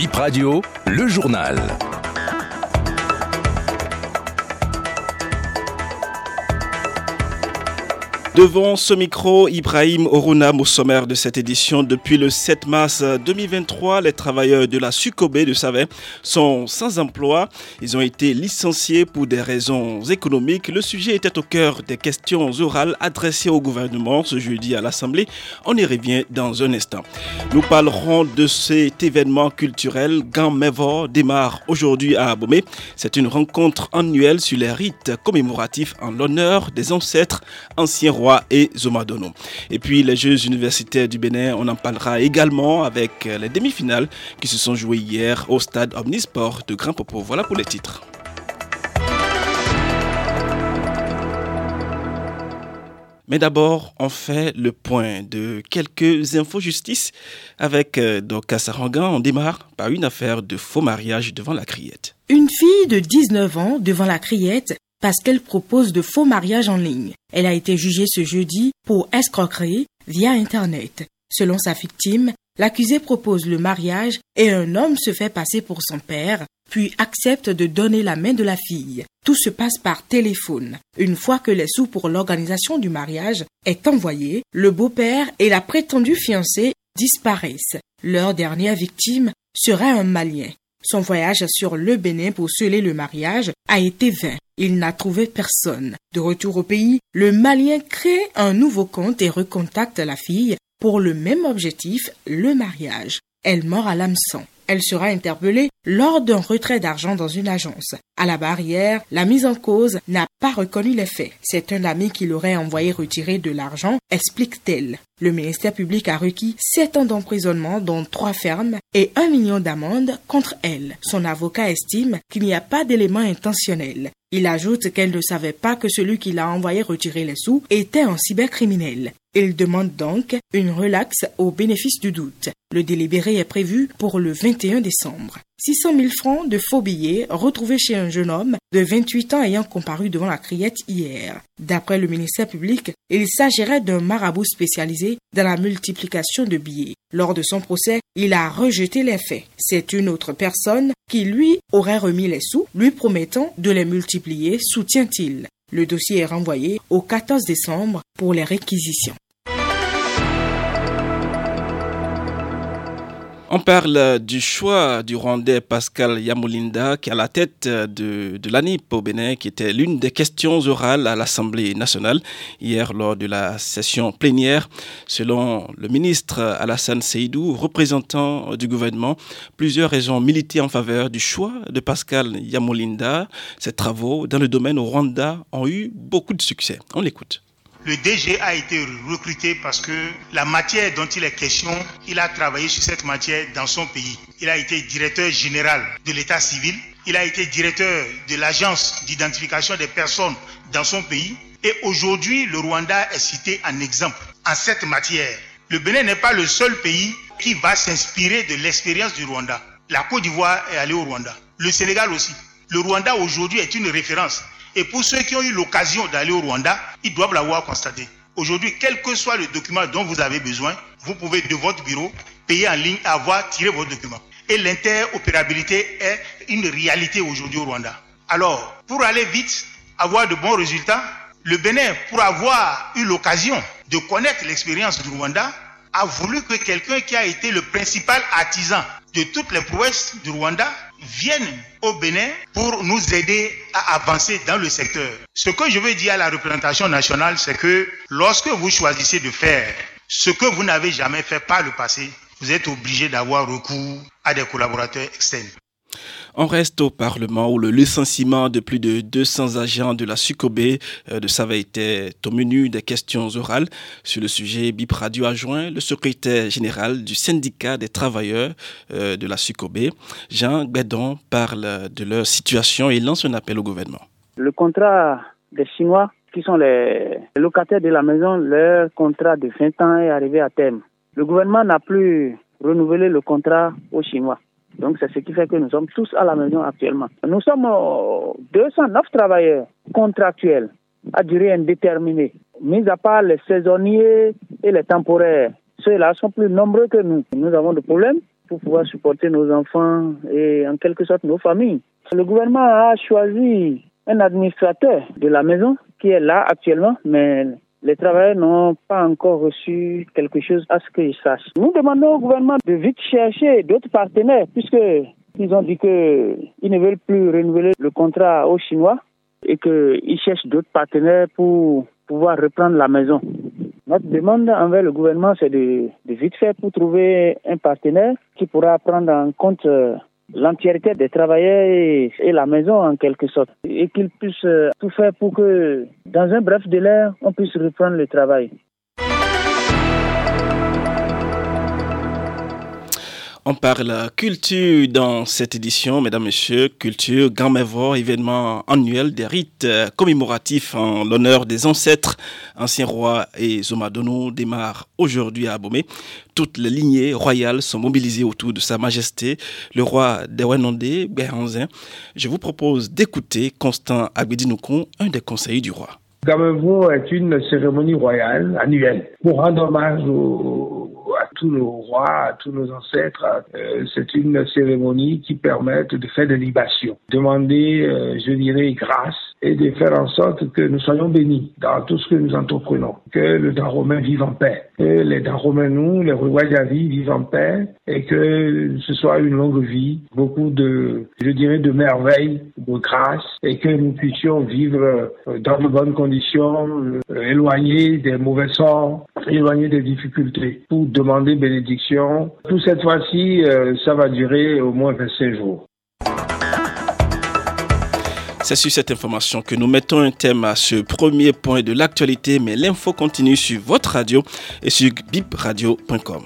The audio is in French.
Bip Radio, le journal. Devant ce micro, Ibrahim Orunam au sommaire de cette édition. Depuis le 7 mars 2023, les travailleurs de la Sukobe de Savet sont sans emploi. Ils ont été licenciés pour des raisons économiques. Le sujet était au cœur des questions orales adressées au gouvernement ce jeudi à l'Assemblée. On y revient dans un instant. Nous parlerons de cet événement culturel. Mevo démarre aujourd'hui à Abomey. C'est une rencontre annuelle sur les rites commémoratifs en l'honneur des ancêtres anciens et Zomadono. Et puis les Jeux universitaires du Bénin, on en parlera également avec les demi-finales qui se sont jouées hier au stade Omnisport de Grand Popo. Voilà pour les titres. Mais d'abord, on fait le point de quelques infos justice avec euh, Doka. On démarre par une affaire de faux mariage devant la criette. Une fille de 19 ans devant la criette parce qu'elle propose de faux mariages en ligne. Elle a été jugée ce jeudi pour escroquerie via Internet. Selon sa victime, l'accusé propose le mariage et un homme se fait passer pour son père, puis accepte de donner la main de la fille. Tout se passe par téléphone. Une fois que les sous pour l'organisation du mariage est envoyé, le beau-père et la prétendue fiancée disparaissent. Leur dernière victime serait un Malien. Son voyage sur le Bénin pour sceller le mariage a été vain. Il n'a trouvé personne. De retour au pays, le Malien crée un nouveau compte et recontacte la fille pour le même objectif, le mariage. Elle mord à l'hameçon. Elle sera interpellée lors d'un retrait d'argent dans une agence. À la barrière, la mise en cause n'a pas reconnu les faits. C'est un ami qui l'aurait envoyé retirer de l'argent, explique-t-elle. Le ministère public a requis sept ans d'emprisonnement, dont trois fermes, et un million d'amende contre elle. Son avocat estime qu'il n'y a pas d'élément intentionnel. Il ajoute qu'elle ne savait pas que celui qui l'a envoyé retirer les sous était un cybercriminel. Il demande donc une relaxe au bénéfice du doute. Le délibéré est prévu pour le 21 décembre. 600 000 francs de faux billets retrouvés chez un jeune homme de 28 ans ayant comparu devant la criette hier. D'après le ministère public, il s'agirait d'un marabout spécialisé dans la multiplication de billets. Lors de son procès, il a rejeté les faits. C'est une autre personne qui lui aurait remis les sous, lui promettant de les multiplier, soutient-il. Le dossier est renvoyé au 14 décembre pour les réquisitions. On parle du choix du Rwandais Pascal Yamulinda qui est à la tête de, l'ANIP au Bénin, qui était l'une des questions orales à l'Assemblée nationale hier lors de la session plénière. Selon le ministre Alassane Seydou, représentant du gouvernement, plusieurs raisons militaient en faveur du choix de Pascal Yamulinda. Ces travaux dans le domaine au Rwanda ont eu beaucoup de succès. On l'écoute. Le DG a été recruté parce que la matière dont il est question, il a travaillé sur cette matière dans son pays. Il a été directeur général de l'état civil, il a été directeur de l'agence d'identification des personnes dans son pays et aujourd'hui le Rwanda est cité en exemple en cette matière. Le Bénin n'est pas le seul pays qui va s'inspirer de l'expérience du Rwanda. La Côte d'Ivoire est allée au Rwanda, le Sénégal aussi. Le Rwanda aujourd'hui est une référence et pour ceux qui ont eu l'occasion d'aller au Rwanda, ils doivent l'avoir constaté. Aujourd'hui, quel que soit le document dont vous avez besoin, vous pouvez de votre bureau payer en ligne et avoir tiré votre document. Et l'interopérabilité est une réalité aujourd'hui au Rwanda. Alors, pour aller vite, avoir de bons résultats, le Bénin, pour avoir eu l'occasion de connaître l'expérience du Rwanda, a voulu que quelqu'un qui a été le principal artisan de toutes les prouesses du Rwanda vienne au Bénin pour nous aider à avancer dans le secteur. Ce que je veux dire à la représentation nationale, c'est que lorsque vous choisissez de faire ce que vous n'avez jamais fait par le passé, vous êtes obligé d'avoir recours à des collaborateurs externes. On reste au Parlement où le licenciement de plus de 200 agents de la SUCOB euh, de Sava était au menu des questions orales. Sur le sujet, BIP Radio a joint le secrétaire général du syndicat des travailleurs euh, de la SUCOB. Jean Bédon parle de leur situation et lance un appel au gouvernement. Le contrat des Chinois qui sont les locataires de la maison, leur contrat de 20 ans est arrivé à terme. Le gouvernement n'a plus renouvelé le contrat aux Chinois. Donc c'est ce qui fait que nous sommes tous à la maison actuellement. Nous sommes 209 travailleurs contractuels à durée indéterminée, mis à part les saisonniers et les temporaires. Ceux-là sont plus nombreux que nous. Nous avons des problèmes pour pouvoir supporter nos enfants et en quelque sorte nos familles. Le gouvernement a choisi un administrateur de la maison qui est là actuellement, mais les travailleurs n'ont pas encore reçu quelque chose à ce que je. Nous demandons au gouvernement de vite chercher d'autres partenaires puisque ils ont dit qu'ils ne veulent plus renouveler le contrat aux Chinois et qu'ils cherchent d'autres partenaires pour pouvoir reprendre la maison. Notre demande envers le gouvernement, c'est de, de, vite faire pour trouver un partenaire qui pourra prendre en compte euh, l'entièreté des travailleurs et, et, la maison en quelque sorte et qu'ils puissent euh, tout faire pour que dans un bref délai, on puisse reprendre le travail. On parle culture dans cette édition, mesdames, messieurs. Culture, Gamévor, événement annuel des rites commémoratifs en l'honneur des ancêtres, anciens rois et Zomadono démarre aujourd'hui à Abomey. Toutes les lignées royales sont mobilisées autour de Sa Majesté, le roi Dewenondé Béhanzin. Je vous propose d'écouter Constant Abedinoukon, un des conseillers du roi. Gamevo est une cérémonie royale annuelle pour rendre hommage à tous nos rois, tous nos ancêtres. Euh, c'est une cérémonie qui permet de faire des libations, demander, euh, je dirais, grâce et de faire en sorte que nous soyons bénis dans tout ce que nous entreprenons, que le Dan romain vive en paix, que les Dan romains, nous, les vie vivent en paix et que ce soit une longue vie, beaucoup de, je dirais, de merveilles, de grâce et que nous puissions vivre dans de bonnes conditions, euh, éloignés des mauvais sorts, éloignés des difficultés pour demander bénédiction. Pour cette fois-ci, euh, ça va durer au moins 25 jours. C'est sur cette information que nous mettons un thème à ce premier point de l'actualité, mais l'info continue sur votre radio et sur bipradio.com.